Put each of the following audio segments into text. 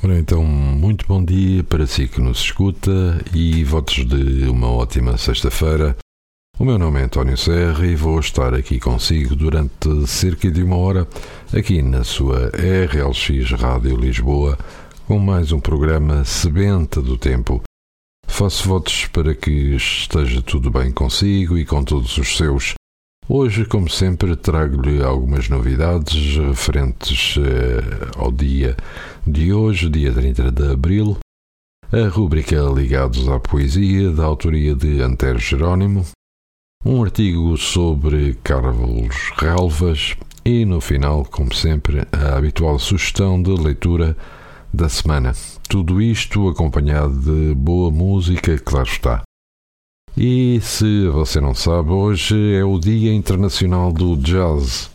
Ora então, muito bom dia para si que nos escuta e votos de uma ótima sexta-feira. O meu nome é António Serra e vou estar aqui consigo durante cerca de uma hora aqui na sua RLX Rádio Lisboa com mais um programa Sebenta do Tempo. Faço votos para que esteja tudo bem consigo e com todos os seus. Hoje, como sempre, trago-lhe algumas novidades referentes eh, ao dia de hoje, dia 30 de abril, a rúbrica Ligados à Poesia, da autoria de Antero Jerónimo, um artigo sobre Carlos Relvas e, no final, como sempre, a habitual sugestão de leitura da semana. Tudo isto acompanhado de boa música, claro está. E se você não sabe, hoje é o Dia Internacional do Jazz.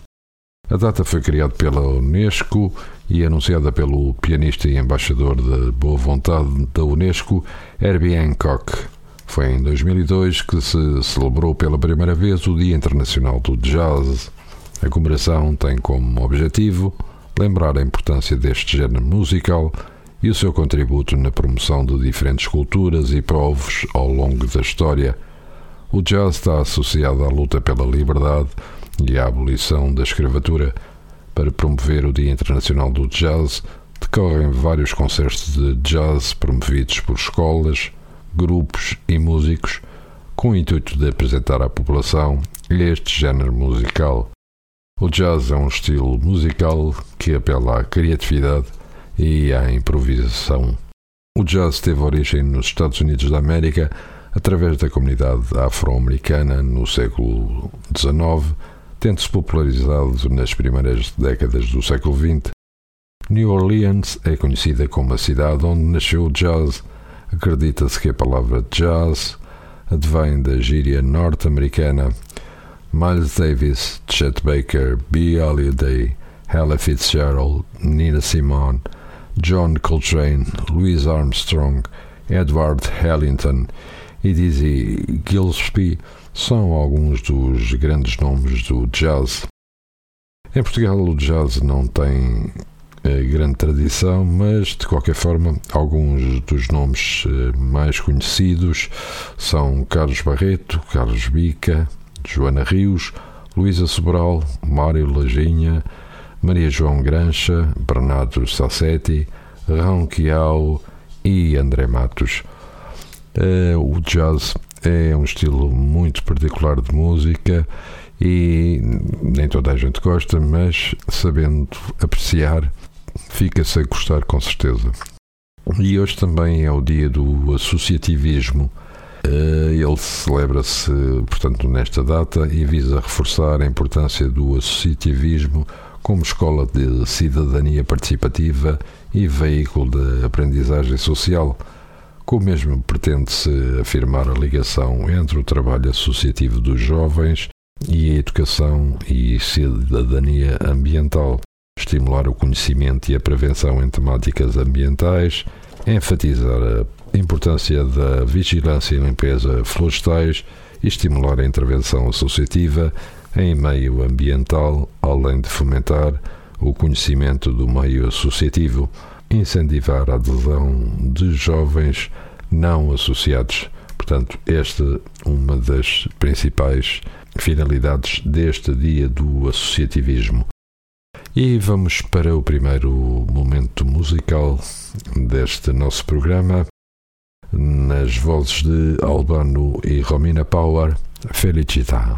A data foi criada pela Unesco e anunciada pelo pianista e embaixador de boa vontade da Unesco, Herbie Hancock. Foi em 2002 que se celebrou pela primeira vez o Dia Internacional do Jazz. A comemoração tem como objetivo lembrar a importância deste género musical e o seu contributo na promoção de diferentes culturas e povos ao longo da história. O jazz está associado à luta pela liberdade e à abolição da escravatura para promover o Dia Internacional do Jazz, decorrem vários concertos de jazz promovidos por escolas, grupos e músicos, com o intuito de apresentar à população este género musical. O jazz é um estilo musical que apela à criatividade e à improvisação. O jazz teve origem nos Estados Unidos da América através da comunidade afro-americana no século XIX tendo-se popularizado nas primeiras décadas do século XX. New Orleans é conhecida como a cidade onde nasceu o jazz. Acredita-se que a palavra jazz advém da gíria norte-americana. Miles Davis, Chet Baker, B. Holiday, Ella Fitzgerald, Nina Simone, John Coltrane, Louis Armstrong, Edward Hallington e Dizzy Gillespie são alguns dos grandes nomes do jazz. Em Portugal, o jazz não tem eh, grande tradição, mas de qualquer forma, alguns dos nomes eh, mais conhecidos são Carlos Barreto, Carlos Bica, Joana Rios, Luísa Sobral, Mário Lajinha, Maria João Grancha, Bernardo Sassetti, Rão e André Matos. Uh, o jazz é um estilo muito particular de música e nem toda a gente gosta, mas sabendo apreciar, fica-se a gostar com certeza. E hoje também é o dia do associativismo. Eh, ele celebra-se, portanto, nesta data e visa reforçar a importância do associativismo como escola de cidadania participativa e veículo de aprendizagem social com o mesmo pretende-se afirmar a ligação entre o trabalho associativo dos jovens e a educação e cidadania ambiental, estimular o conhecimento e a prevenção em temáticas ambientais, enfatizar a importância da vigilância e limpeza florestais e estimular a intervenção associativa em meio ambiental, além de fomentar o conhecimento do meio associativo incentivar a adesão de jovens não associados. Portanto, esta é uma das principais finalidades deste dia do associativismo. E vamos para o primeiro momento musical deste nosso programa, nas vozes de Albano e Romina Power, Felicità.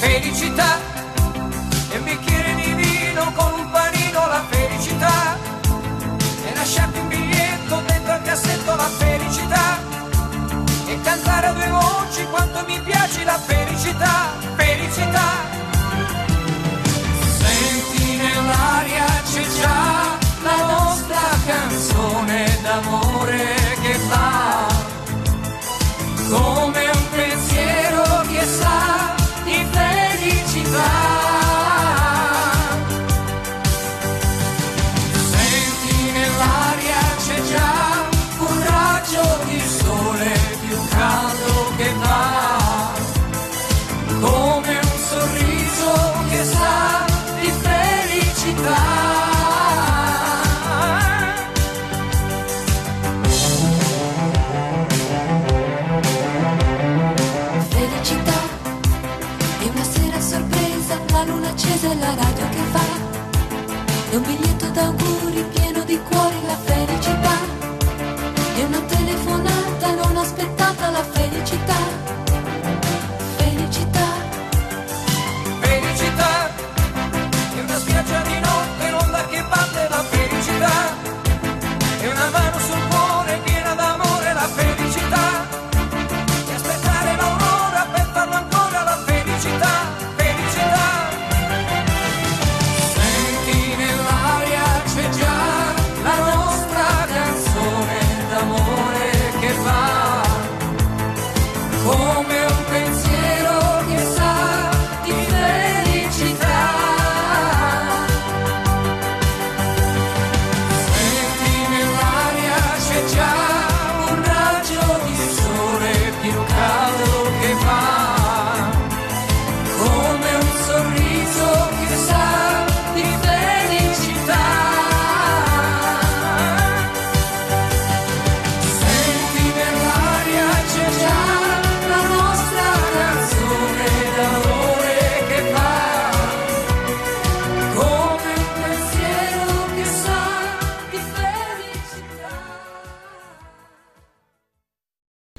felicità. E un bicchiere di vino con un panino la felicità. E lasciarti un biglietto dentro al cassetto la felicità. E cantare a due voci quanto mi piace la felicità. Felicità. Senti nell'aria c'è già la nostra canzone d'amore che fa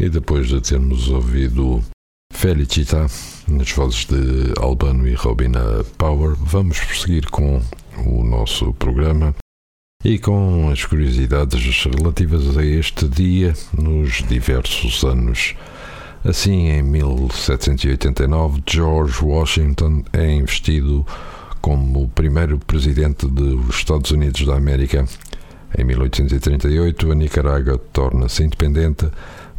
E depois de termos ouvido Felicita nas vozes de Albano e Robina Power, vamos prosseguir com o nosso programa e com as curiosidades relativas a este dia nos diversos anos. Assim, em 1789, George Washington é investido como o primeiro presidente dos Estados Unidos da América. Em 1838, a Nicarágua torna-se independente,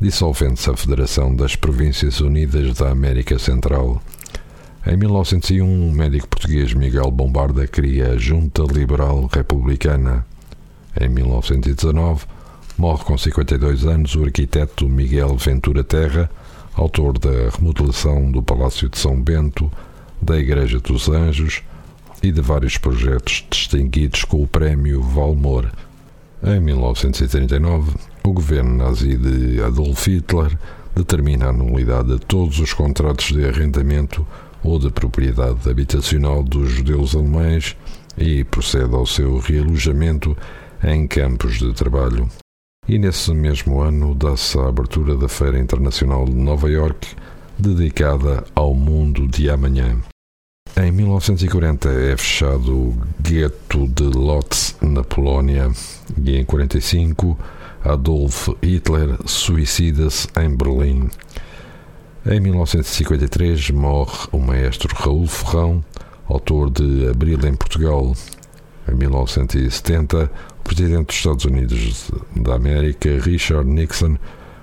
dissolvendo-se a Federação das Províncias Unidas da América Central. Em 1901, o médico português Miguel Bombarda cria a Junta Liberal Republicana. Em 1919, morre com 52 anos o arquiteto Miguel Ventura Terra, autor da remodelação do Palácio de São Bento, da Igreja dos Anjos e de vários projetos distinguidos com o Prémio Valmor. Em 1939, o governo nazi de Adolf Hitler determina a nulidade de todos os contratos de arrendamento ou de propriedade habitacional dos judeus alemães e procede ao seu realojamento em campos de trabalho. E nesse mesmo ano dá-se a abertura da Feira Internacional de Nova York, dedicada ao mundo de amanhã. Em 1940 é fechado o gueto de Lodz, na Polónia, e em 1945 Adolf Hitler suicida-se em Berlim. Em 1953 morre o maestro Raul Ferrão, autor de Abril em Portugal. Em 1970, o presidente dos Estados Unidos da América, Richard Nixon,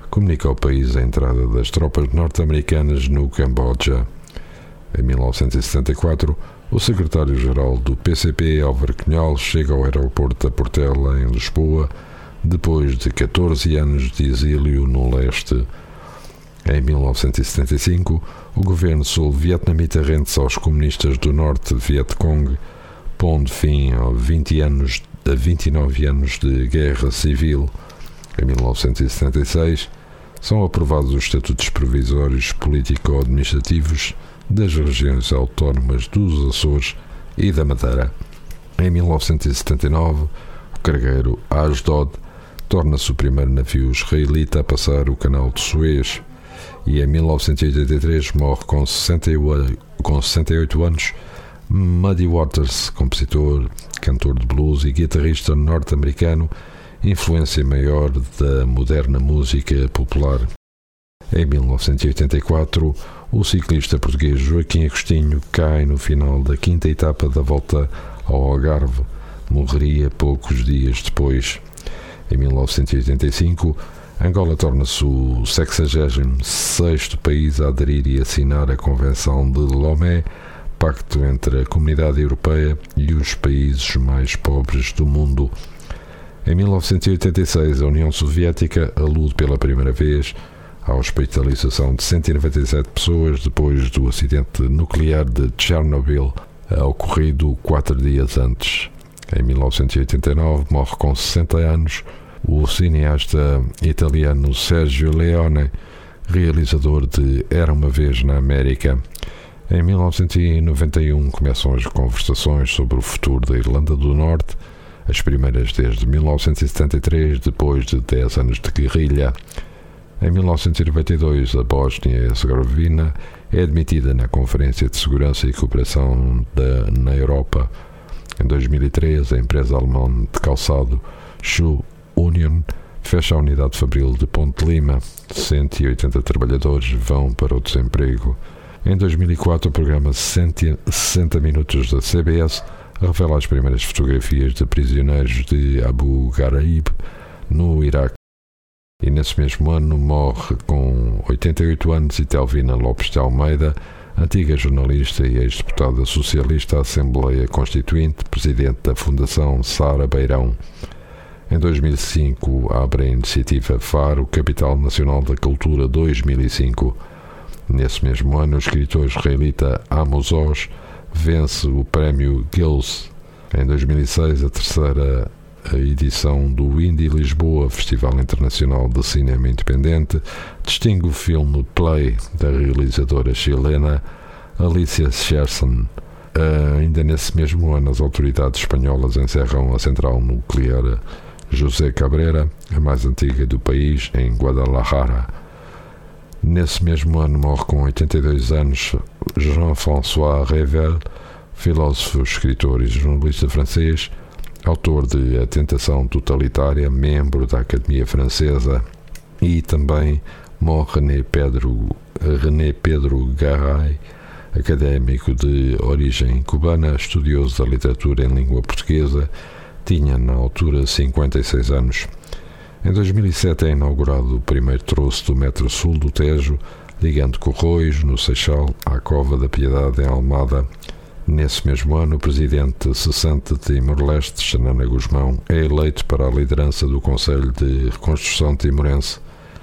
comunica ao país a entrada das tropas norte-americanas no Camboja. Em 1974, o secretário-geral do PCP, Álvaro Cunhal, chega ao aeroporto da Portela, em Lisboa, depois de 14 anos de exílio no leste. Em 1975, o governo sul-vietnamita rende-se aos comunistas do norte Vietcong, pondo fim a 20 anos a 29 anos de guerra civil. Em 1976, são aprovados os estatutos provisórios político-administrativos das regiões autónomas dos Açores e da Madeira. Em 1979, o cargueiro Asdod torna-se o primeiro navio israelita a passar o canal de Suez e em 1983 morre com 68, com 68 anos Muddy Waters, compositor, cantor de blues e guitarrista norte-americano, influência maior da moderna música popular. Em 1984, o ciclista português Joaquim Agostinho cai no final da quinta etapa da volta ao Algarve. Morreria poucos dias depois. Em 1985, Angola torna-se o 66 país a aderir e assinar a Convenção de Lomé, pacto entre a Comunidade Europeia e os países mais pobres do mundo. Em 1986, a União Soviética alude pela primeira vez à hospitalização de 197 pessoas depois do acidente nuclear de Chernobyl, ocorrido quatro dias antes. Em 1989, morre com 60 anos o cineasta italiano Sergio Leone, realizador de Era uma Vez na América. Em 1991 começam as conversações sobre o futuro da Irlanda do Norte, as primeiras desde 1973, depois de 10 anos de guerrilha. Em 1992, a Bósnia-Herzegovina é admitida na Conferência de Segurança e Cooperação da, na Europa. Em 2003, a empresa alemã de calçado Schuh Union fecha a unidade fabril de Ponte Lima. 180 trabalhadores vão para o desemprego. Em 2004, o programa 60 Minutos da CBS revela as primeiras fotografias de prisioneiros de Abu Ghraib no Iraque. E nesse mesmo ano morre com 88 anos Itelvina Lopes de Almeida, antiga jornalista e ex-deputada socialista à Assembleia Constituinte, presidente da Fundação Sara Beirão. Em 2005, abre a iniciativa Faro Capital Nacional da Cultura 2005. Nesse mesmo ano, o escritor israelita Amos Oz vence o prémio Gills. Em 2006, a terceira edição do Indie Lisboa, Festival Internacional de Cinema Independente, distingue o filme Play, da realizadora chilena Alicia Scherson. Ainda nesse mesmo ano, as autoridades espanholas encerram a central nuclear José Cabrera, a mais antiga do país, em Guadalajara. Nesse mesmo ano morre com 82 anos Jean-François Revel, filósofo, escritor e jornalista francês, autor de A Tentação Totalitária, membro da Academia Francesa, e também morre René Pedro, René Pedro Garay, académico de origem cubana, estudioso da literatura em língua portuguesa tinha, na altura, 56 anos. Em 2007 é inaugurado o primeiro troço do metro sul do Tejo, ligando Corroios, no Seixal, à Cova da Piedade, em Almada. Nesse mesmo ano, o presidente cessante de Timor-Leste, Xanana Guzmão, é eleito para a liderança do Conselho de Reconstrução Timorense.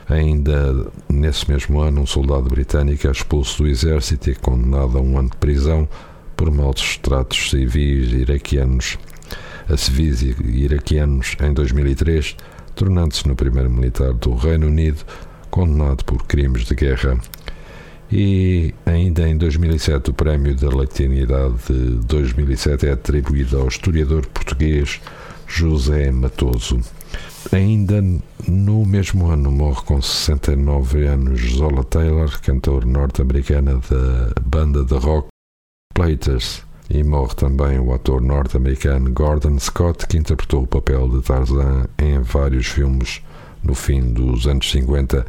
Ainda nesse mesmo ano, um soldado britânico é expulso do exército e é condenado a um ano de prisão por maus tratos civis iraquianos a civis iraquianos em 2003, tornando-se no primeiro militar do Reino Unido condenado por crimes de guerra. E ainda em 2007, o Prémio da Latinidade de 2007 é atribuído ao historiador português José Matoso. Ainda no mesmo ano morre com 69 anos Zola Taylor, cantor norte-americana da banda de rock Platers. E morre também o ator norte-americano Gordon Scott, que interpretou o papel de Tarzan em vários filmes no fim dos anos 50.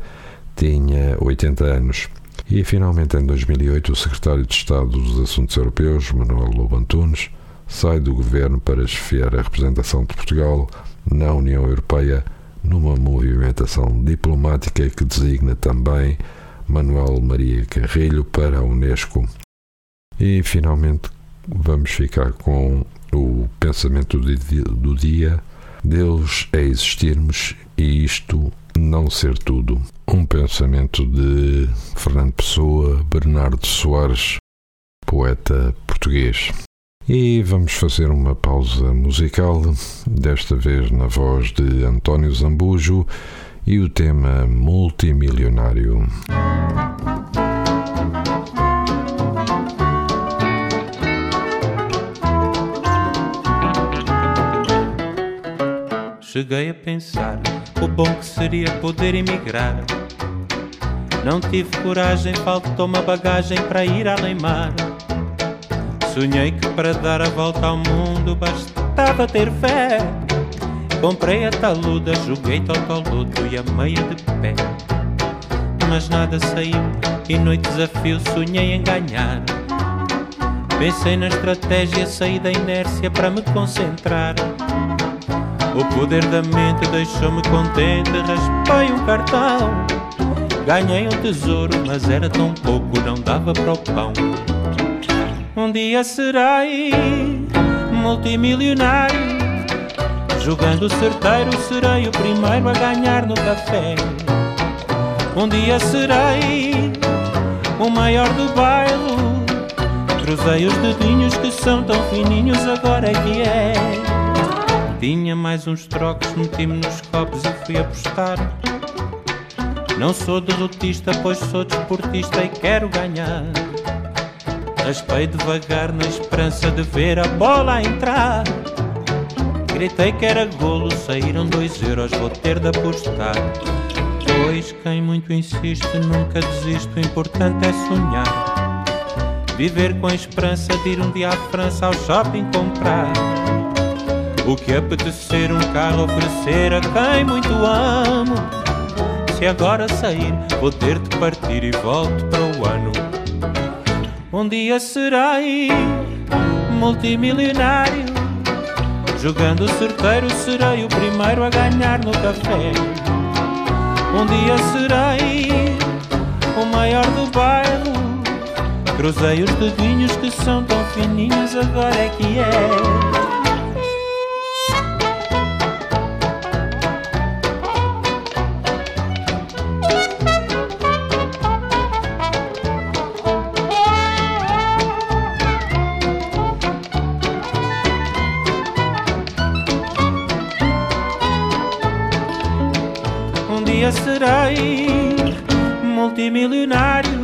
Tinha 80 anos. E finalmente, em 2008, o secretário de Estado dos Assuntos Europeus, Manuel Lobo Antunes, sai do governo para chefiar a representação de Portugal na União Europeia numa movimentação diplomática que designa também Manuel Maria Carrilho para a Unesco. E finalmente vamos ficar com o pensamento do dia: Deus é existirmos e isto não ser tudo. Um pensamento de Fernando Pessoa, Bernardo Soares, poeta português. E vamos fazer uma pausa musical, desta vez na voz de António Zambujo e o tema multimilionário. Cheguei a pensar o bom que seria poder emigrar. Não tive coragem, faltou-me a bagagem para ir além mar. Sonhei que para dar a volta ao mundo bastava ter fé. Comprei a taluda, joguei totoludo e a meia de pé. Mas nada saiu e noite desafio sonhei em ganhar. Pensei na estratégia, saí da inércia para me concentrar. O poder da mente deixou-me contente, raspei um cartão. Ganhei um tesouro, mas era tão pouco, não dava para o pão. Um dia serei multimilionário. Jogando certeiro, serei o primeiro a ganhar no café. Um dia serei o maior do bairro. Cruzei os dedinhos que são tão fininhos, agora é que é. Tinha mais uns trocos, meti-me nos copos e fui apostar. Não sou derrotista, pois sou desportista e quero ganhar. Raspei devagar na esperança de ver a bola entrar. Gritei que era golo, saíram dois euros, vou ter de apostar. Pois quem muito insiste nunca desiste, o importante é sonhar. Viver com a esperança de ir um dia à França ao shopping comprar. O que apetecer um carro oferecer a quem muito amo. Se agora sair, vou ter de partir e volto para o ano. Um dia serei multimilionário. Jogando certeiro, serei o primeiro a ganhar no café. Um dia serei o maior do bairro. Cruzei os dedinhos que são tão fininhos, agora é que é. Multimilionário.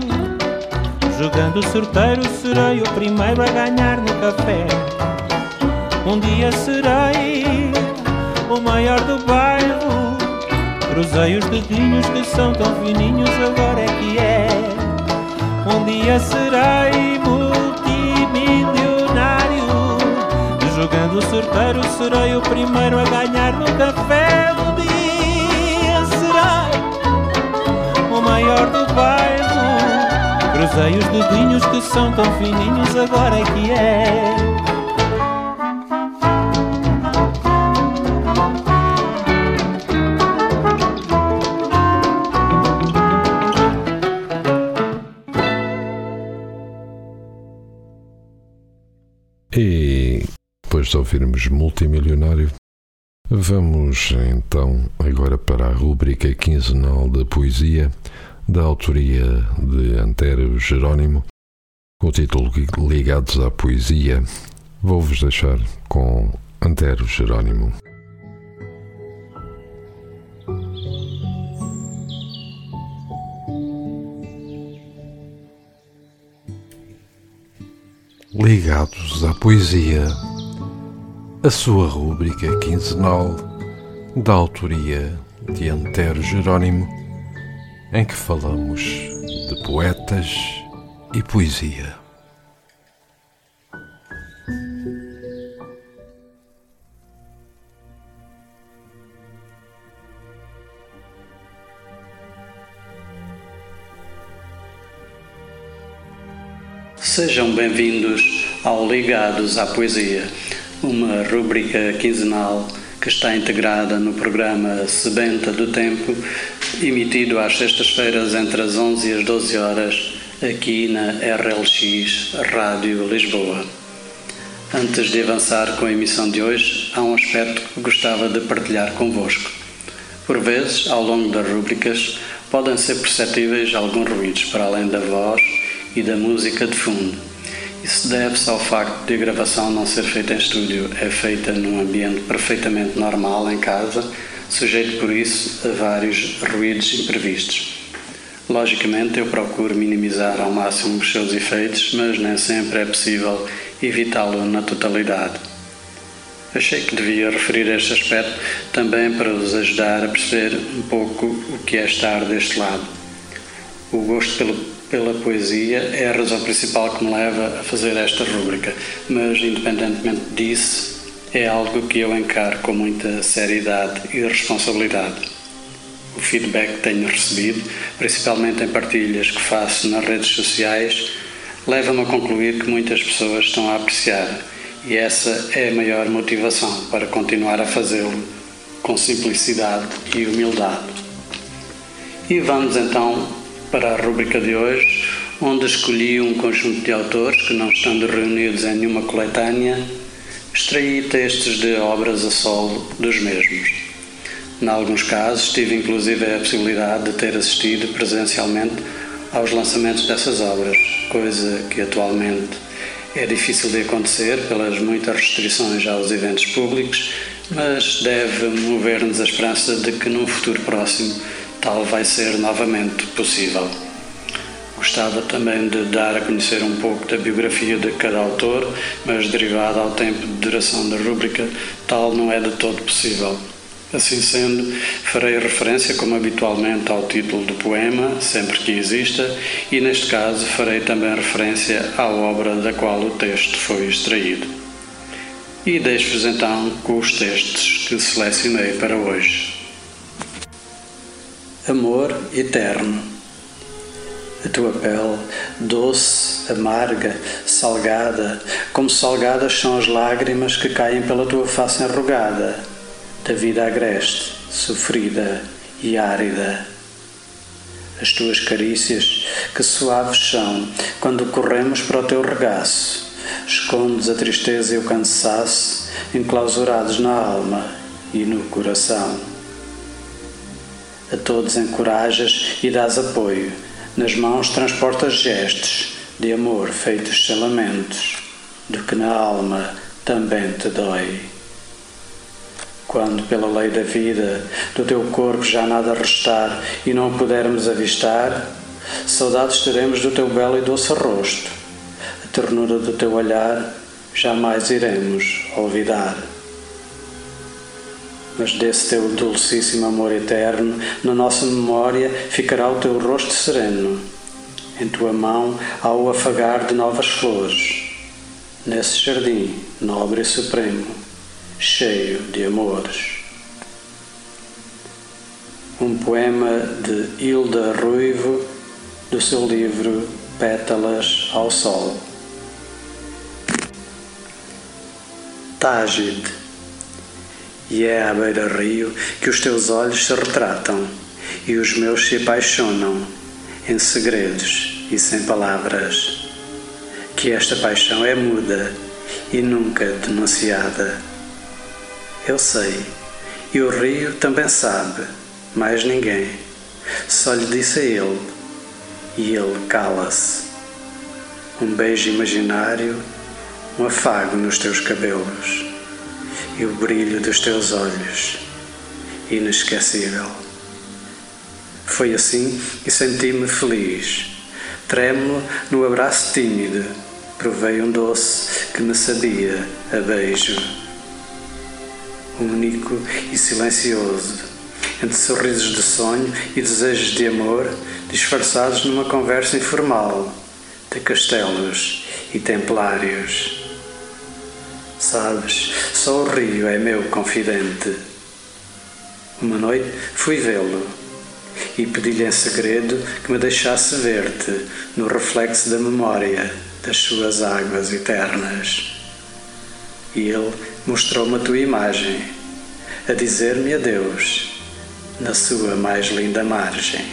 Jogando sorteiro, serei o primeiro a ganhar no café. Um dia serei o maior do bairro. Cruzei os dedinhos que são tão fininhos, agora é que é. Um dia serei multimilionário. Jogando sorteiro, serei o primeiro a ganhar no café. Maior do bairro. Cruzei os dedinhos que são tão fininhos, agora é que é. E depois de ouvirmos Multimilionário, vamos então agora para a rúbrica quinzenal da poesia, da autoria de Antero Jerónimo, com o título Ligados à Poesia. Vou-vos deixar com Antero Jerónimo. Ligados à Poesia, a sua rúbrica quinzenal da autoria de Antero Jerónimo, em que falamos de poetas e poesia. Sejam bem-vindos ao Ligados à Poesia, uma rúbrica quinzenal que está integrada no programa Sebenta do Tempo, emitido às sextas-feiras entre as 11 e as 12 horas, aqui na RLX Rádio Lisboa. Antes de avançar com a emissão de hoje, há um aspecto que gostava de partilhar convosco. Por vezes, ao longo das rúbricas, podem ser perceptíveis alguns ruídos para além da voz e da música de fundo. Isso deve-se ao facto de a gravação não ser feita em estúdio, é feita num ambiente perfeitamente normal em casa, sujeito por isso a vários ruídos imprevistos. Logicamente, eu procuro minimizar ao máximo os seus efeitos, mas nem sempre é possível evitá-lo na totalidade. Achei que devia referir este aspecto também para vos ajudar a perceber um pouco o que é estar deste lado. O gosto pelo, pela poesia é a razão principal que me leva a fazer esta rúbrica, mas independentemente disso, é algo que eu encaro com muita seriedade e responsabilidade. O feedback que tenho recebido, principalmente em partilhas que faço nas redes sociais, leva-me a concluir que muitas pessoas estão a apreciar. E essa é a maior motivação para continuar a fazê-lo com simplicidade e humildade. E vamos então para a rubrica de hoje, onde escolhi um conjunto de autores que, não estando reunidos em nenhuma coletânea, extraí textos de obras a solo dos mesmos. Em alguns casos, tive inclusive a possibilidade de ter assistido presencialmente aos lançamentos dessas obras, coisa que atualmente é difícil de acontecer pelas muitas restrições aos eventos públicos, mas deve mover-nos a esperança de que num futuro próximo tal vai ser novamente possível. Gostava também de dar a conhecer um pouco da biografia de cada autor, mas derivado ao tempo de duração da rúbrica, tal não é de todo possível. Assim sendo, farei referência, como habitualmente, ao título do poema, sempre que exista, e neste caso farei também referência à obra da qual o texto foi extraído. E deixo-vos então com os textos que selecionei para hoje. Amor eterno. A tua pele, doce, amarga, salgada, como salgadas são as lágrimas que caem pela tua face enrugada da vida agreste, sofrida e árida. As tuas carícias, que suaves são quando corremos para o teu regaço, escondes a tristeza e o cansaço enclausurados na alma e no coração. A todos encorajas e dás apoio, nas mãos transportas gestos de amor feitos sem lamentos, do que na alma também te dói. Quando, pela lei da vida, do teu corpo já nada restar e não pudermos avistar, saudades teremos do teu belo e doce rosto. A ternura do teu olhar jamais iremos olvidar. Mas desse teu dulcíssimo amor eterno, na nossa memória ficará o teu rosto sereno. Em tua mão há o afagar de novas flores, nesse jardim nobre e supremo cheio de amores. Um poema de Hilda Ruivo, do seu livro Pétalas ao Sol. Tágide. E é à beira-rio que os teus olhos se retratam e os meus se apaixonam em segredos e sem palavras. Que esta paixão é muda e nunca denunciada eu sei. E o rio também sabe, mais ninguém. Só lhe disse a ele, e ele cala-se. Um beijo imaginário, um afago nos teus cabelos e o brilho dos teus olhos, inesquecível. Foi assim e senti-me feliz. Trêmulo no abraço tímido, provei um doce que me sabia a beijo único e silencioso, entre sorrisos de sonho e desejos de amor, disfarçados numa conversa informal de castelos e templários. Sabes, só o rio é meu confidente. Uma noite fui vê-lo e pedi-lhe em segredo que me deixasse ver-te no reflexo da memória das suas águas eternas. E ele mostrou-me a tua imagem, a dizer-me adeus na sua mais linda margem.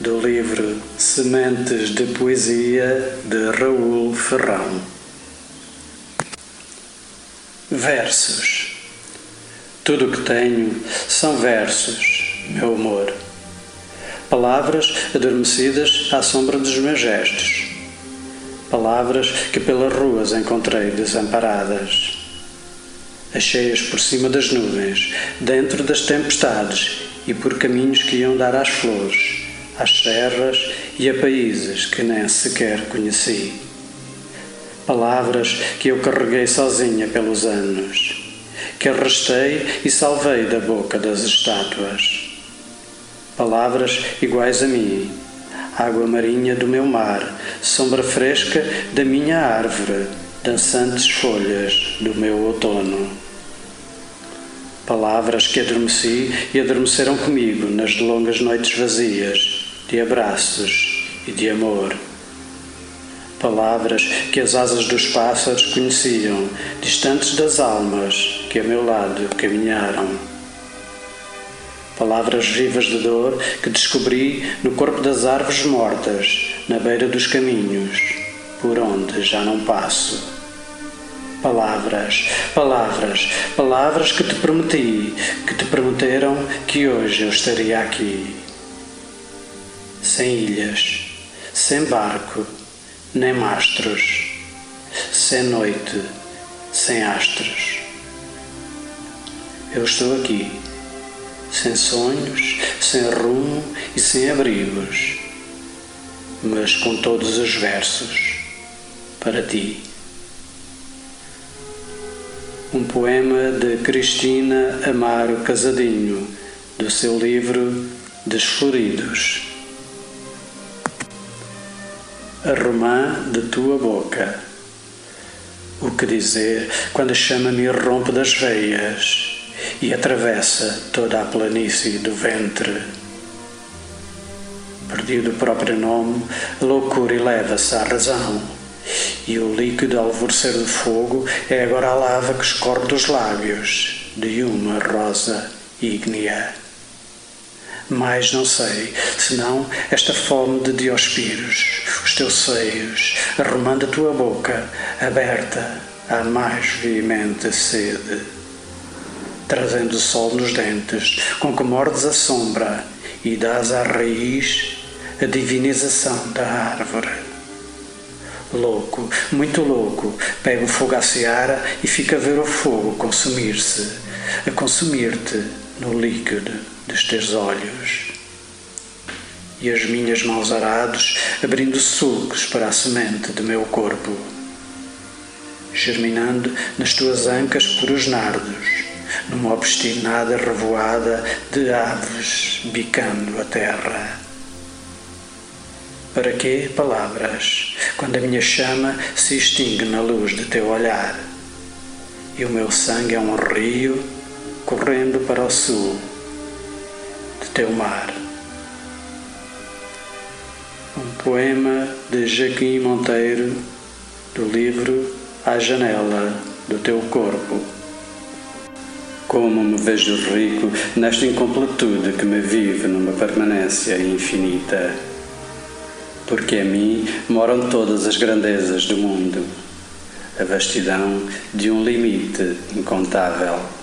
Do livro Sementes de Poesia de Raul Ferrão. Versos. Tudo o que tenho são versos, meu amor. Palavras adormecidas à sombra dos meus gestos. Palavras que pelas ruas encontrei desamparadas. Achei-as por cima das nuvens, dentro das tempestades e por caminhos que iam dar às flores, às serras e a países que nem sequer conheci. Palavras que eu carreguei sozinha pelos anos, que arrastei e salvei da boca das estátuas. Palavras iguais a mim, água marinha do meu mar, sombra fresca da minha árvore, dançantes folhas do meu outono. Palavras que adormeci e adormeceram comigo nas longas noites vazias, de abraços e de amor. Palavras que as asas dos pássaros conheciam, distantes das almas que a meu lado caminharam. Palavras vivas de dor que descobri no corpo das árvores mortas, na beira dos caminhos, por onde já não passo. Palavras, palavras, palavras que te prometi, que te prometeram que hoje eu estaria aqui. Sem ilhas, sem barco, nem mastros, sem noite, sem astros. Eu estou aqui, sem sonhos, sem rumo e sem abrigos, mas com todos os versos para ti. Um poema de Cristina Amaro Casadinho, do seu livro Desfloridos. A romã de tua boca. O que dizer quando a chama me rompe das veias e atravessa toda a planície do ventre? Perdido o próprio nome, a loucura eleva-se à razão e o líquido alvorecer do fogo é agora a lava que escorre dos lábios de uma rosa ígnea. Mais não sei, senão esta fome de Diospiros, os teus seios, arrumando a tua boca, aberta à mais veemente sede. Trazendo o sol nos dentes, com que mordes a sombra e dás à raiz a divinização da árvore. Louco, muito louco, pega o fogo à seara e fica a ver o fogo consumir-se, a consumir-te no líquido dos teus olhos. E as minhas mãos arados abrindo sulcos para a semente do meu corpo, germinando nas tuas ancas por os nardos, numa obstinada revoada de aves bicando a terra. Para que palavras, quando a minha chama se extingue na luz de teu olhar? E o meu sangue é um rio correndo para o sul teu mar. Um poema de Joaquim Monteiro, do livro À Janela do Teu Corpo. Como me vejo rico nesta incompletude que me vive numa permanência infinita porque a mim moram todas as grandezas do mundo, a vastidão de um limite incontável.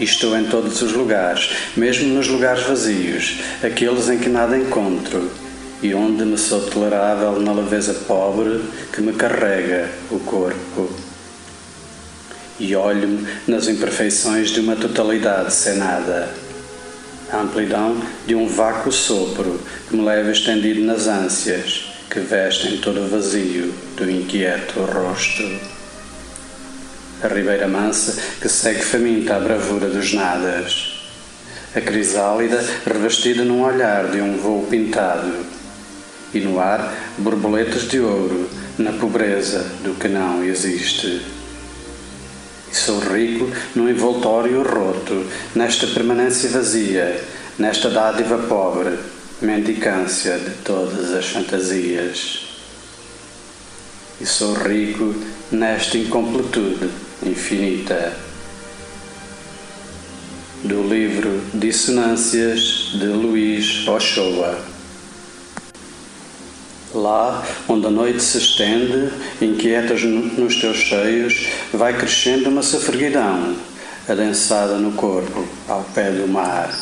Estou em todos os lugares, mesmo nos lugares vazios, aqueles em que nada encontro, e onde me sou tolerável na leveza pobre que me carrega o corpo. E olho-me nas imperfeições de uma totalidade sem nada a amplidão de um vácuo sopro que me leva estendido nas ânsias que vestem todo o vazio do inquieto rosto. A ribeira mansa que segue faminta a bravura dos nadas. A crisálida revestida num olhar de um voo pintado. E no ar borboletas de ouro na pobreza do que não existe. E sou rico num envoltório roto, nesta permanência vazia, nesta dádiva pobre, mendicância de todas as fantasias. E sou rico nesta incompletude infinita. Do livro Dissonâncias de Luís Ochoa. Lá onde a noite se estende, inquietas nos teus seios, vai crescendo uma safreguidão, adensada no corpo, ao pé do mar.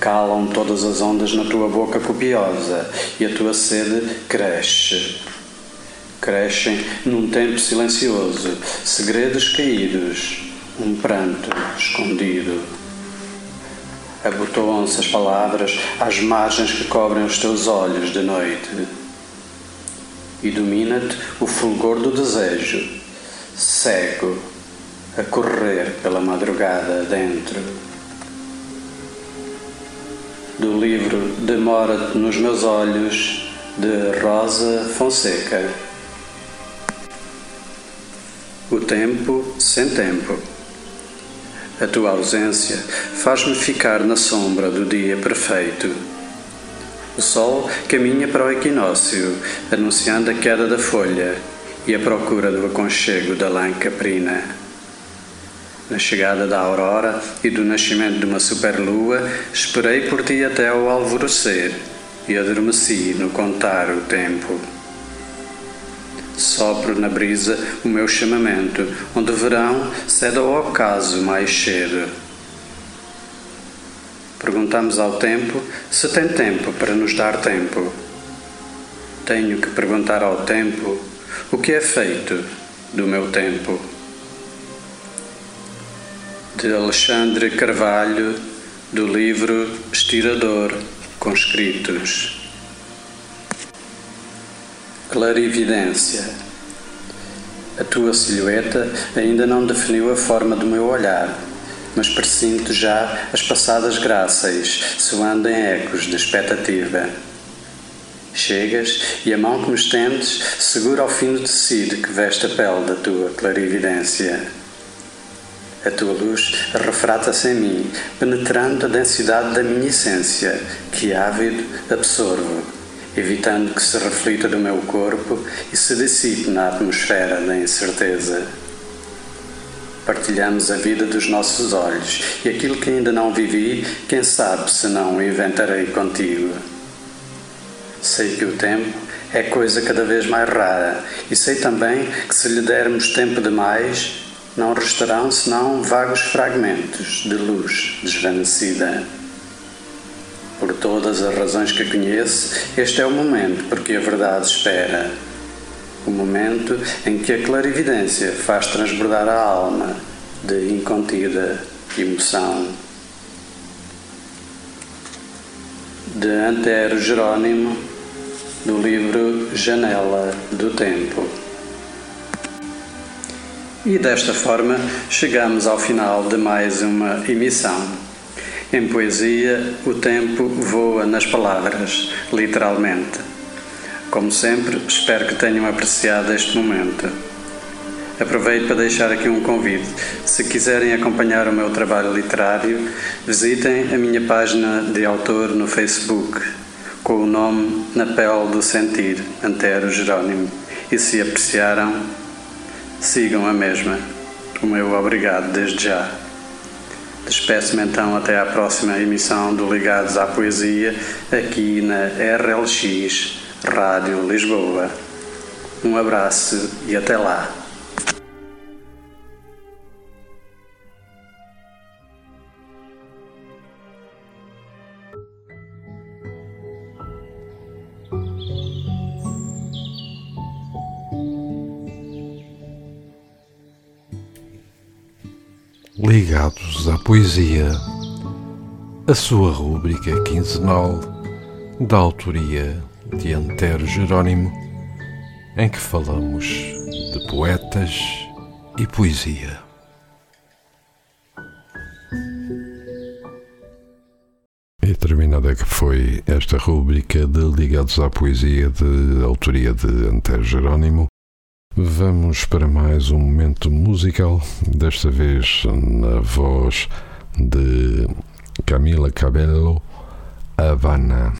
Calam todas as ondas na tua boca copiosa e a tua sede cresce. Crescem num tempo silencioso, segredos caídos, um pranto escondido. Abotoam-se as palavras às margens que cobrem os teus olhos de noite. E domina-te o fulgor do desejo, cego, a correr pela madrugada dentro do livro Demora-te nos meus olhos, de Rosa Fonseca. O tempo sem tempo. A tua ausência faz-me ficar na sombra do dia perfeito. O sol caminha para o equinócio, anunciando a queda da folha e a procura do aconchego da lã caprina. Na chegada da aurora e do nascimento de uma superlua, esperei por ti até ao alvorecer e adormeci no contar o tempo. Sopro na brisa o meu chamamento, onde o verão cede ao ocaso mais cedo. Perguntamos ao tempo se tem tempo para nos dar tempo. Tenho que perguntar ao tempo o que é feito do meu tempo de Alexandre Carvalho, do livro Estirador, conscritos. Clarividência. A tua silhueta ainda não definiu a forma do meu olhar, mas presinto já as passadas graças, soando em ecos de expectativa. Chegas e a mão que me estendes segura ao fim do tecido que veste a pele da tua clarividência. A tua luz refrata-se em mim, penetrando a densidade da minha essência, que ávido absorvo, evitando que se reflita do meu corpo e se dissipe na atmosfera da incerteza. Partilhamos a vida dos nossos olhos e aquilo que ainda não vivi, quem sabe se não inventarei contigo. Sei que o tempo é coisa cada vez mais rara e sei também que se lhe dermos tempo demais, não restarão senão vagos fragmentos de luz desvanecida. Por todas as razões que conheço, este é o momento porque a verdade espera. O momento em que a clarividência faz transbordar a alma de incontida emoção. De Antero Jerônimo, do livro Janela do Tempo. E desta forma chegamos ao final de mais uma emissão. Em poesia, o tempo voa nas palavras, literalmente. Como sempre, espero que tenham apreciado este momento. Aproveito para deixar aqui um convite. Se quiserem acompanhar o meu trabalho literário, visitem a minha página de autor no Facebook, com o nome Na Pele do Sentir, Antero Jerónimo. E se apreciaram, sigam a mesma. O meu obrigado desde já. Despeço-me então até à próxima emissão do Ligados à Poesia, aqui na RLX Rádio Lisboa. Um abraço e até lá. Ligados à Poesia, a sua rúbrica quinzenal da autoria de Antero Jerónimo, em que falamos de poetas e poesia. E terminada que foi esta rúbrica de Ligados à Poesia de autoria de Antero Jerónimo, Vamos para mais um momento musical, desta vez na voz de Camila Cabello, Havana.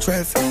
traffic.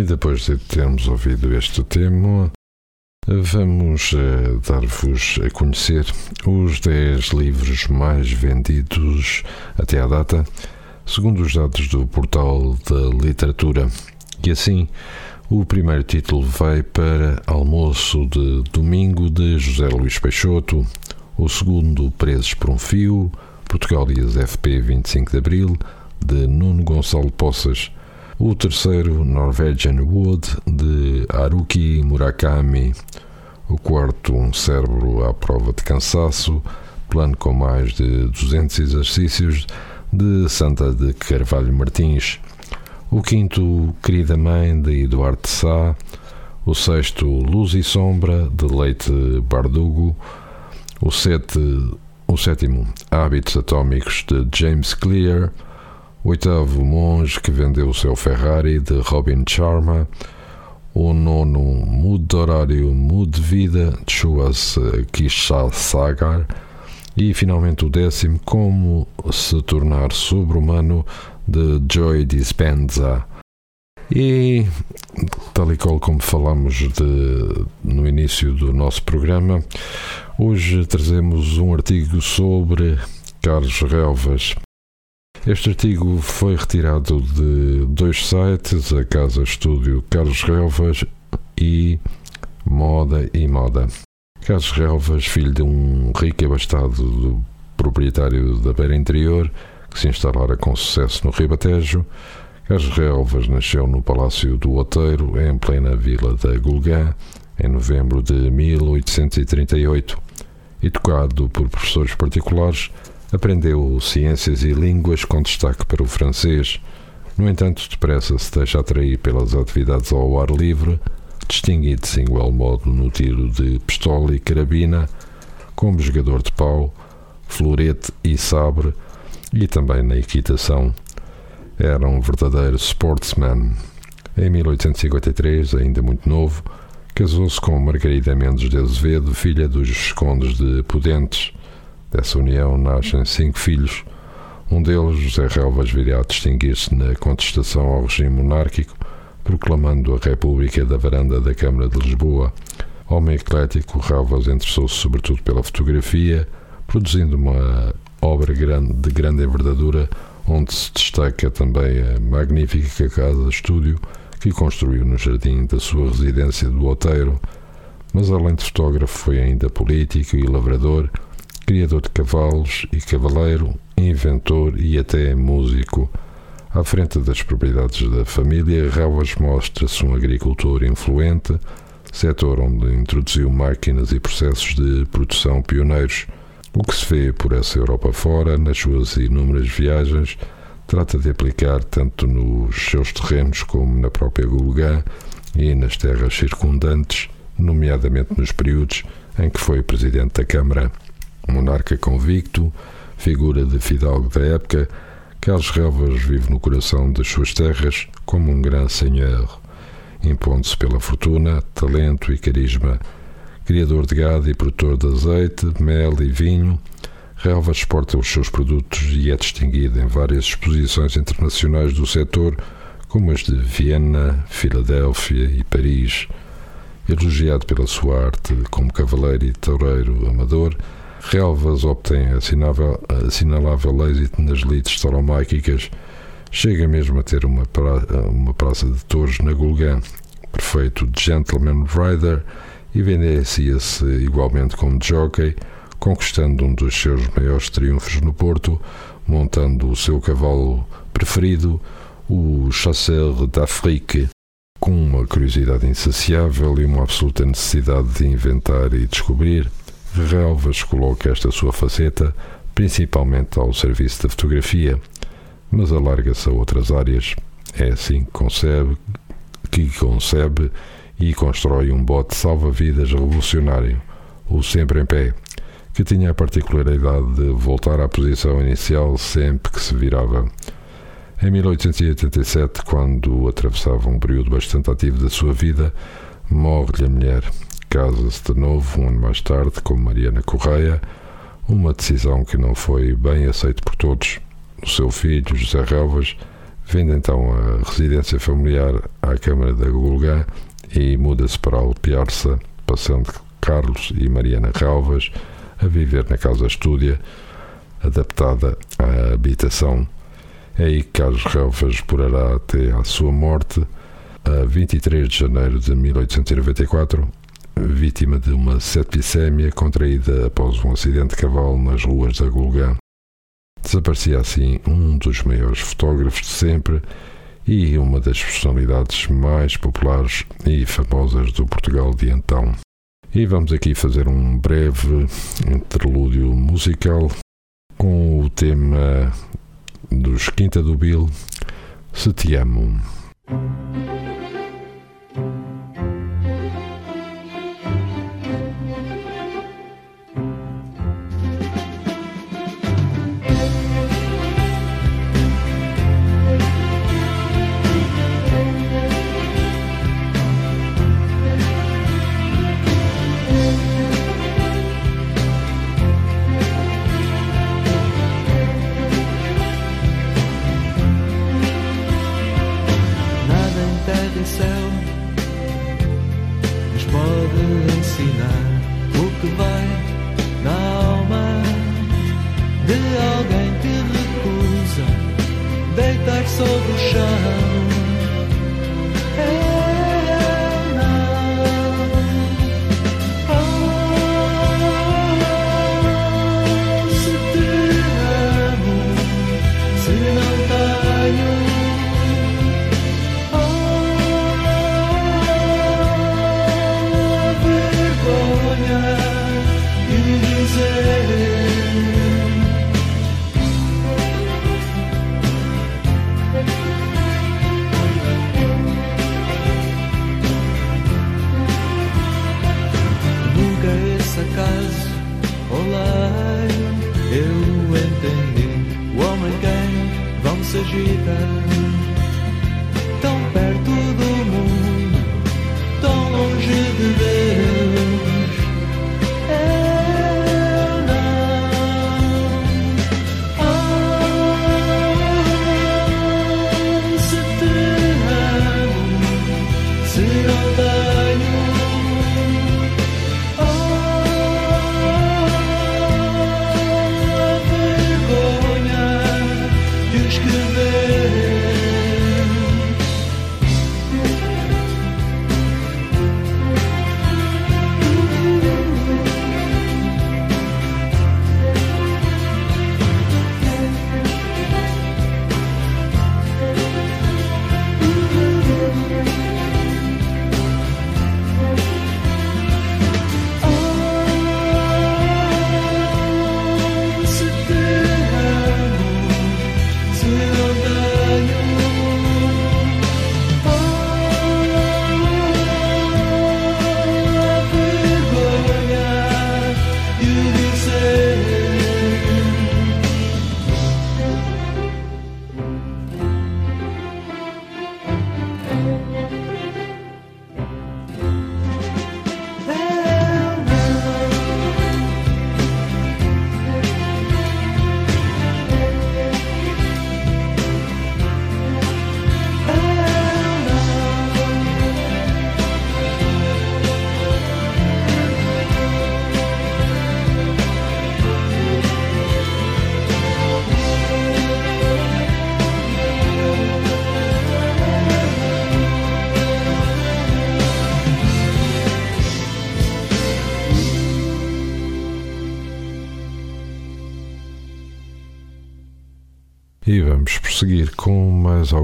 E depois de termos ouvido este tema, vamos eh, dar-vos a conhecer os 10 livros mais vendidos até à data, segundo os dados do portal da literatura. E assim, o primeiro título vai para Almoço de Domingo de José Luís Peixoto, o segundo Presos por um Fio, Portugal e as FP 25 de Abril, de Nuno Gonçalo Poças, o terceiro Norwegian Wood de Haruki Murakami, o quarto Um Cérebro à Prova de Cansaço, plano com mais de 200 exercícios de Santa de Carvalho Martins, o quinto Querida Mãe de Eduardo Sá, o sexto Luz e Sombra de Leite Bardugo, o, sete, o sétimo Hábitos Atómicos de James Clear, oitavo Monge que vendeu o seu Ferrari de Robin Sharma, o nono Mude Horário, Mude Vida de Shuas Kishasagar e finalmente o décimo Como se tornar sobre-humano de Joy Dispenza. E tal e qual como falámos de, no início do nosso programa, hoje trazemos um artigo sobre Carlos Relvas. Este artigo foi retirado de dois sites, a Casa Estúdio Carlos Relvas e Moda e Moda. Carlos Relvas, filho de um rico e abastado do proprietário da Beira Interior, que se instalara com sucesso no Ribatejo, Carlos Relvas nasceu no Palácio do Outeiro, em plena vila da Gulgã, em novembro de 1838, e tocado por professores particulares, aprendeu ciências e línguas com destaque para o francês. No entanto, depressa se deixa atrair pelas atividades ao ar livre, distinguindo-se em igual modo no tiro de pistola e carabina, como jogador de pau, florete e sabre, e também na equitação. Era um verdadeiro sportsman. Em 1853, ainda muito novo, casou-se com Margarida Mendes de Azevedo, filha dos Viscondes de Pudentes. Dessa união nascem cinco filhos. Um deles, José Relvas, viria a distinguir-se na contestação ao regime monárquico, proclamando a República da Varanda da Câmara de Lisboa. Homem eclético, Relvas interessou-se sobretudo pela fotografia, produzindo uma obra grande, de grande envergadura, onde se destaca também a magnífica casa-estúdio que construiu no jardim da sua residência do Outeiro. Mas além de fotógrafo, foi ainda político e lavrador, criador de cavalos e cavaleiro, inventor e até músico. À frente das propriedades da família, Relvas mostra-se um agricultor influente, setor onde introduziu máquinas e processos de produção pioneiros. O que se vê por essa Europa fora, nas suas inúmeras viagens, trata de aplicar tanto nos seus terrenos como na própria Gulgã e nas terras circundantes, nomeadamente nos períodos em que foi presidente da Câmara. Monarca convicto, figura de fidalgo da época, Carlos Relvas vive no coração das suas terras como um grande senhor, impondo-se pela fortuna, talento e carisma. Criador de gado e produtor de azeite, mel e vinho, Relvas exporta os seus produtos e é distinguido em várias exposições internacionais do setor, como as de Viena, Filadélfia e Paris. Elogiado pela sua arte como cavaleiro e toureiro amador, Relvas obtém assinalável, assinalável êxito nas lides tauromáquicas, chega mesmo a ter uma, pra, uma praça de touros na Gulgã, perfeito gentleman rider, e vendecia-se igualmente como jockey, conquistando um dos seus maiores triunfos no Porto, montando o seu cavalo preferido, o Chasseur d'Afrique, com uma curiosidade insaciável e uma absoluta necessidade de inventar e descobrir, Relvas coloca esta sua faceta principalmente ao serviço da fotografia, mas alarga-se a outras áreas. É assim que concebe, que concebe e constrói um bote salva-vidas revolucionário, o Sempre em Pé, que tinha a particularidade de voltar à posição inicial sempre que se virava. Em 1887, quando atravessava um período bastante ativo da sua vida, morre-lhe a mulher. Casa-se de novo um ano mais tarde com Mariana Correia, uma decisão que não foi bem aceita por todos. O seu filho, José Relvas, vende então a residência familiar à Câmara da Gulgã e muda-se para Alpiarça, passando Carlos e Mariana Relvas a viver na casa estúdia, adaptada à habitação. É aí que Carlos Relvas porará até à sua morte, a 23 de janeiro de 1894, vítima de uma septicémia contraída após um acidente de cavalo nas ruas da Gulgã. Desaparecia assim um dos maiores fotógrafos de sempre e uma das personalidades mais populares e famosas do Portugal de então. E vamos aqui fazer um breve interlúdio musical com o tema dos Quinta do Bill, Se Te Amo.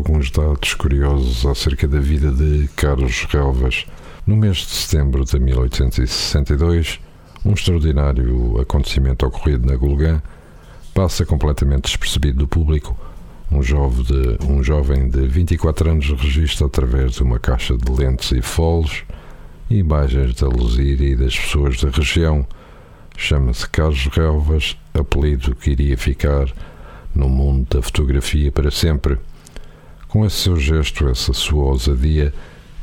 Alguns dados curiosos acerca da vida de Carlos Relvas. No mês de setembro de 1862, um extraordinário acontecimento ocorrido na Gulgã passa completamente despercebido do público. Um jovem, de, um jovem de 24 anos registra através de uma caixa de lentes e foles imagens da Luzira e das pessoas da região. Chama-se Carlos Relvas, apelido que iria ficar no mundo da fotografia para sempre. Com esse seu gesto, essa sua ousadia,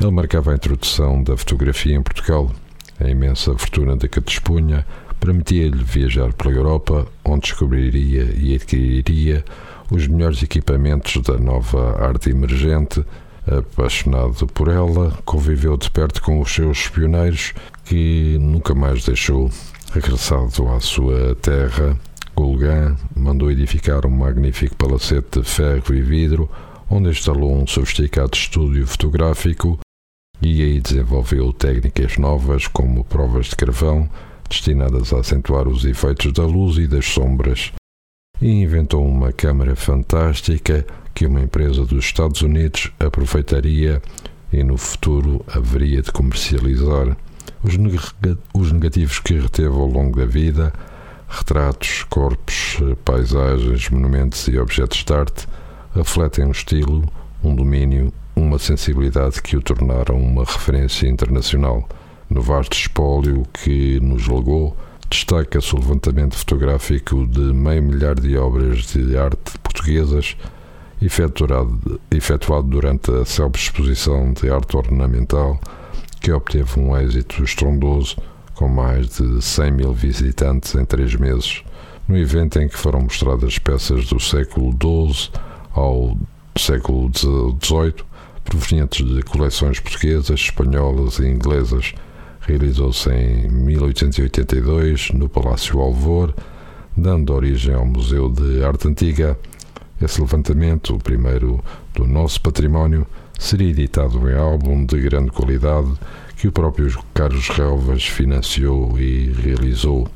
ele marcava a introdução da fotografia em Portugal. A imensa fortuna de que dispunha permitia-lhe viajar pela Europa, onde descobriria e adquiriria os melhores equipamentos da nova arte emergente. Apaixonado por ela, conviveu de perto com os seus pioneiros, que nunca mais deixou. Regressado à sua terra, Gulgan mandou edificar um magnífico palacete de ferro e vidro, onde instalou um sofisticado estúdio fotográfico e aí desenvolveu técnicas novas como provas de carvão, destinadas a acentuar os efeitos da luz e das sombras, e inventou uma câmara fantástica que uma empresa dos Estados Unidos aproveitaria e no futuro haveria de comercializar. Os, neg os negativos que reteve ao longo da vida retratos, corpos, paisagens, monumentos e objetos de arte refletem um estilo, um domínio, uma sensibilidade que o tornaram uma referência internacional. No vasto espólio que nos legou, destaca-se o levantamento fotográfico de meio milhar de obras de arte portuguesas efetuado, durante a célebre exposição de arte ornamental, que obteve um êxito estrondoso com mais de 100 mil visitantes em três meses, no evento em que foram mostradas peças do século XII ao século XVIII, provenientes de coleções portuguesas, espanholas e inglesas. Realizou-se em 1882 no Palácio Alvor, dando origem ao Museu de Arte Antiga. Esse levantamento, o primeiro do nosso património, seria editado em álbum de grande qualidade que o próprio Carlos Relvas financiou e realizou.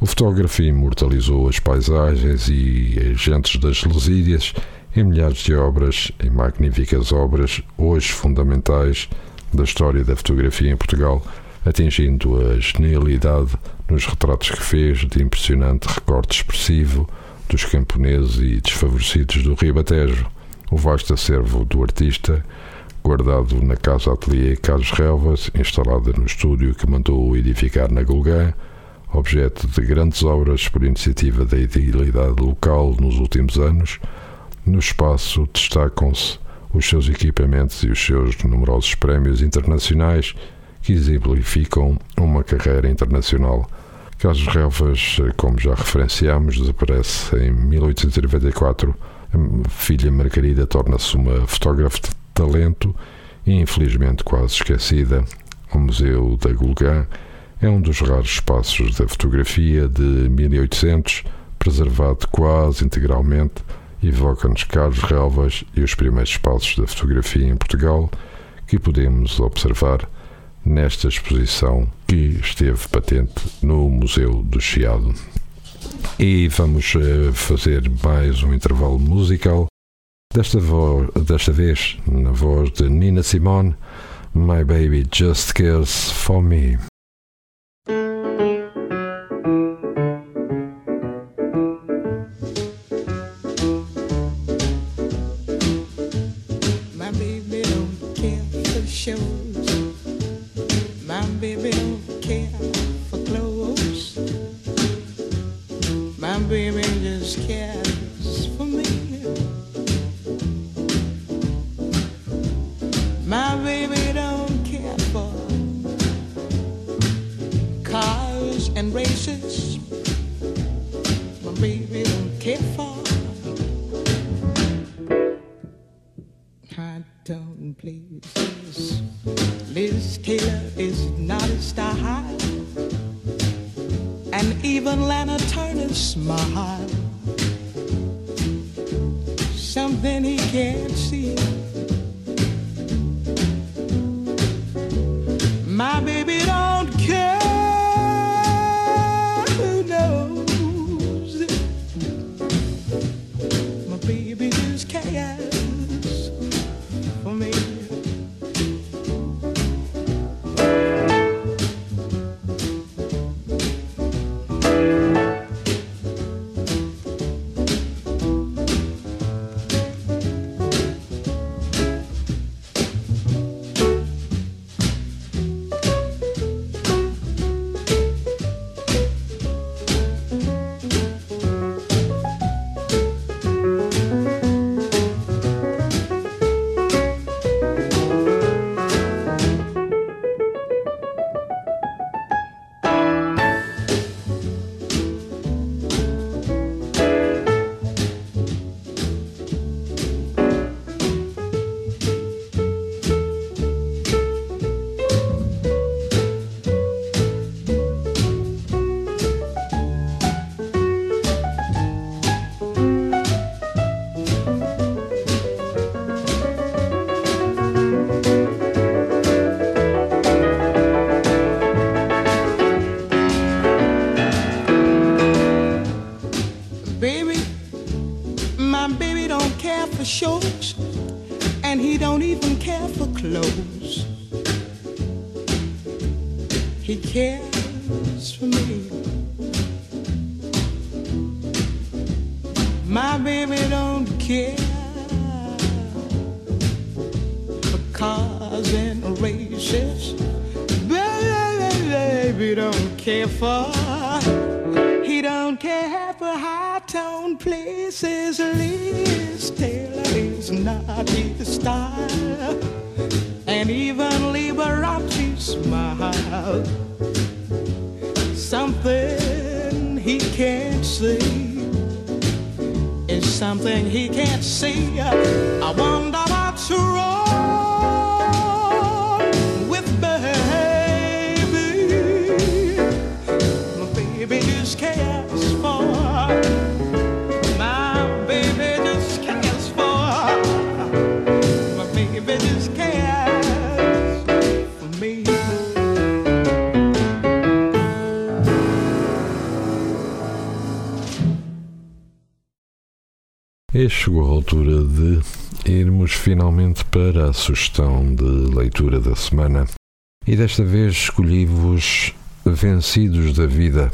O fotógrafo imortalizou as paisagens e agentes das Lusídias em milhares de obras, em magníficas obras, hoje fundamentais da história da fotografia em Portugal, atingindo a genialidade nos retratos que fez de impressionante recorte expressivo dos camponeses e desfavorecidos do Ribatejo. O vasto acervo do artista guardado na Casa Atelier Carlos Relvas, instalada no estúdio que mandou edificar na Gulgã, objeto de grandes obras por iniciativa da idealidade local nos últimos anos. No espaço destacam-se os seus equipamentos e os seus numerosos prémios internacionais que exemplificam uma carreira internacional. Carlos Relvas, como já referenciamos, desaparece em 1894. A filha Margarida torna-se uma fotógrafa de talento e infelizmente quase esquecida. O Museu da Gulgã é um dos raros espaços da fotografia de 1800 preservado quase integralmente evoca-nos Carlos Relvas e os primeiros espaços da fotografia em Portugal que podemos observar nesta exposição que esteve patente no Museu do Chiado. E vamos fazer mais um intervalo musical Desta, voz, desta vez, na voz de Nina Simone, My Baby Just Cares for Me. Baby for. He cares for me. My baby don't care for cars and races. Baby don't care for. He don't care for high tone places. Liz Taylor is not his style, and even leave a Liberace smile. Something he can't see is something he can't see. I wonder what's wrong with baby. My baby just cares Chegou a altura de irmos finalmente para a sugestão de leitura da semana. E desta vez escolhi-vos Vencidos da Vida,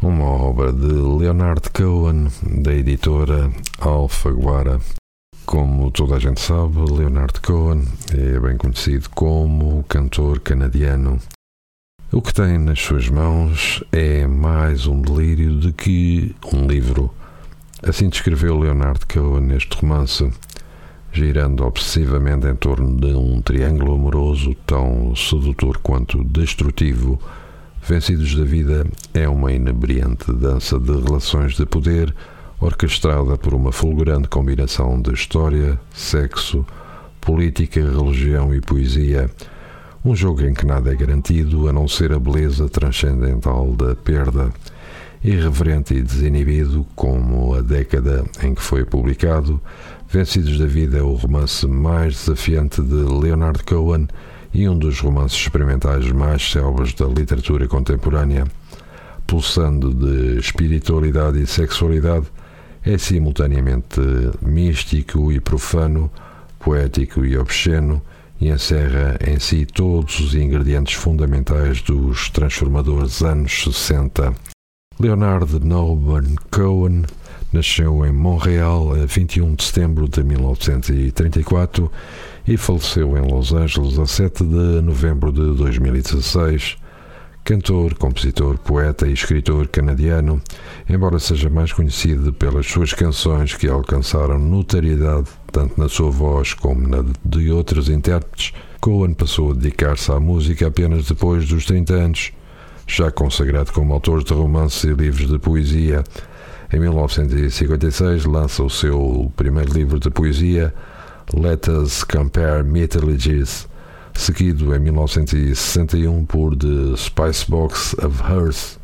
uma obra de Leonard Cohen, da editora Alfaguara. Como toda a gente sabe, Leonard Cohen é bem conhecido como cantor canadiano. O que tem nas suas mãos é mais um delírio de que um livro. Assim descreveu Leonard Cohen neste romance, girando obsessivamente em torno de um triângulo amoroso tão sedutor quanto destrutivo. Vencidos da Vida é uma inebriante dança de relações de poder orquestrada por uma fulgurante combinação de história, sexo, política, religião e poesia. Um jogo em que nada é garantido a não ser a beleza transcendental da perda irreverente e desinibido como a década em que foi publicado, Vencidos da Vida é o romance mais desafiante de Leonard Cohen e um dos romances experimentais mais célebres da literatura contemporânea. Pulsando de espiritualidade e sexualidade, é simultaneamente místico e profano, poético e obsceno, e encerra em si todos os ingredientes fundamentais dos transformadores anos 60. Leonard Norman Cohen nasceu em Montreal a 21 de setembro de 1934 e faleceu em Los Angeles a 7 de novembro de 2016. Cantor, compositor, poeta e escritor canadiano, embora seja mais conhecido pelas suas canções que alcançaram notoriedade tanto na sua voz como na de outros intérpretes, Cohen passou a dedicar-se à música apenas depois dos 30 anos já consagrado como autor de romances e livros de poesia. Em 1956 lança o seu primeiro livro de poesia, Let Us Compare Mythologies, seguido em 1961 por The Spicebox of Hearth,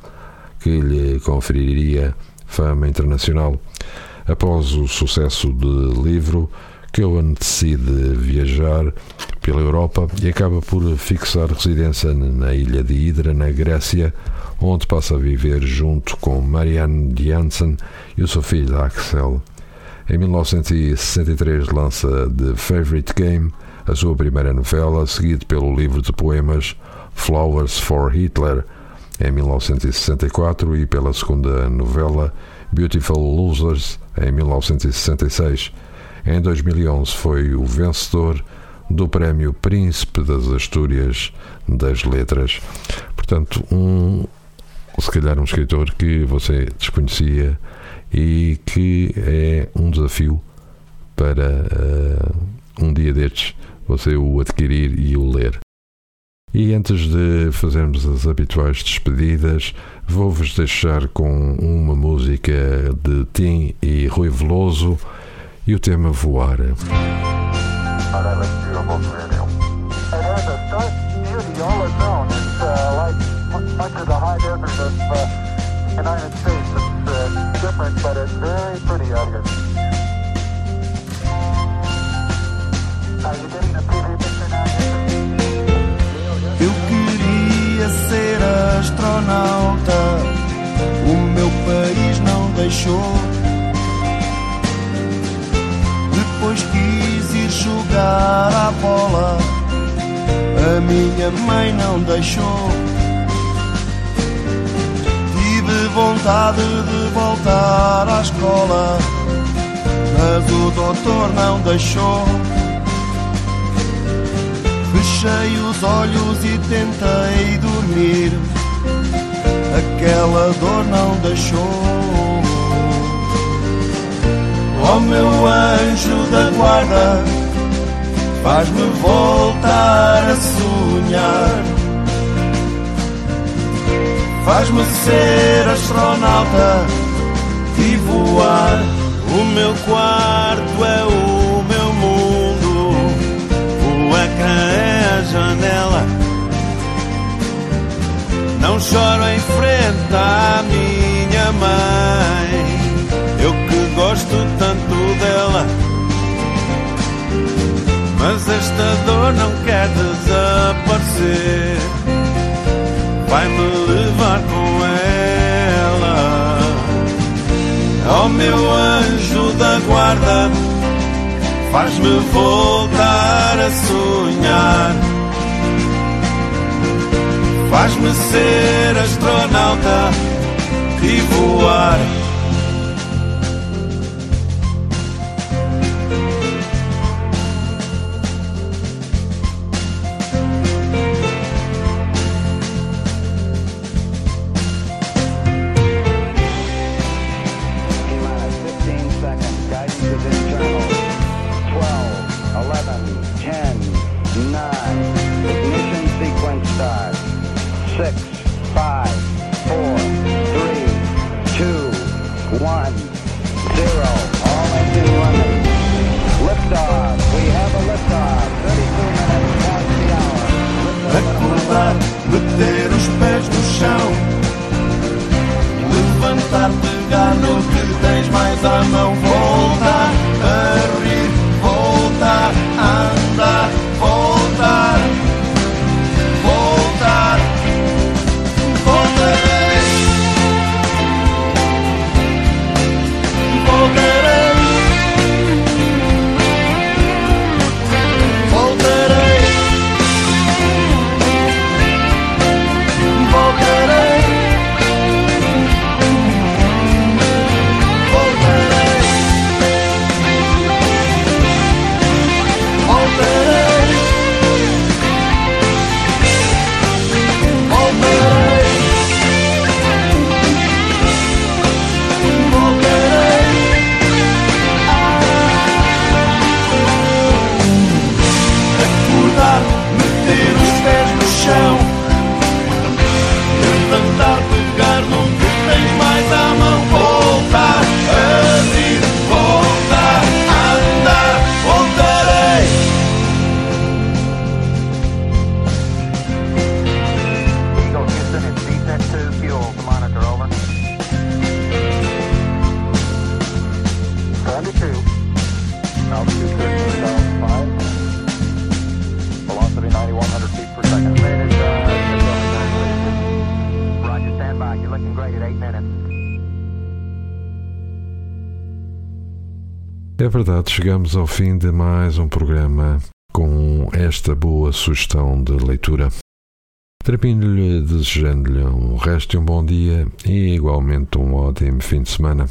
que lhe conferiria fama internacional. Após o sucesso do livro, Cohen decide viajar pela Europa e acaba por fixar residência na ilha de Hydra, na Grécia, onde passa a viver junto com Marianne Janssen e o seu filho Axel. Em 1963 lança The Favorite Game, a sua primeira novela, seguido pelo livro de poemas Flowers for Hitler, em 1964, e pela segunda novela Beautiful Losers, em 1966. Em 2011 foi o vencedor do Prémio Príncipe das Astúrias das Letras. Portanto, um, se calhar um escritor que você desconhecia e que é um desafio para uh, um dia destes você o adquirir e o ler. E antes de fazermos as habituais despedidas, vou-vos deixar com uma música de Tim e Rui Veloso e o tema Voar. Eu queria ser astronauta, o meu país não deixou. Depois quis ir jogar à a minha mãe não deixou. Tive vontade de voltar à escola, mas o doutor não deixou. Fechei os olhos e tentei dormir, aquela dor não deixou. Oh meu anjo da guarda, faz-me voltar a sonhar. Faz-me ser astronauta e voar. O meu quarto é o meu mundo, o ecrã é a janela. Não choro em frente à minha mãe, gosto tanto dela. Mas esta dor não quer desaparecer, vai-me levar com ela. Oh meu anjo da guarda, faz-me voltar a sonhar. Faz-me ser astronauta e voar. Verdade, chegamos ao fim de mais um programa com esta boa sugestão de leitura. Termino-lhe desejando-lhe um resto de um bom dia e igualmente um ótimo fim de semana.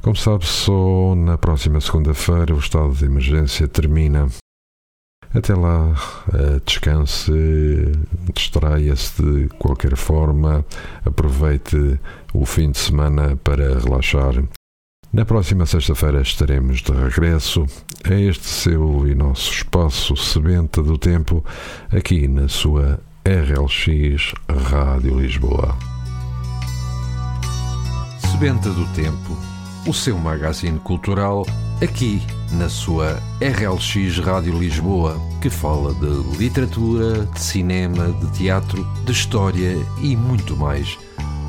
Como sabe, só na próxima segunda-feira o estado de emergência termina. Até lá, eh, descanse, distraia-se de qualquer forma, aproveite o fim de semana para relaxar. Na próxima sexta-feira estaremos de regresso a este seu e nosso espaço Sebenta do Tempo, aqui na sua RLX Rádio Lisboa. Sebenta do Tempo, o seu magazine cultural, aqui na sua RLX Rádio Lisboa, que fala de literatura, de cinema, de teatro, de história e muito mais.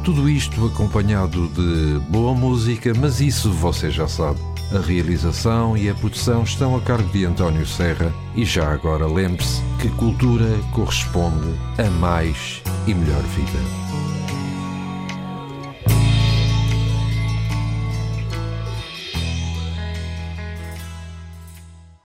Tudo isto acompanhado de boa música, mas isso você já sabe. A realização e a produção estão a cargo de António Serra e já agora lembre-se que cultura corresponde a mais e melhor vida.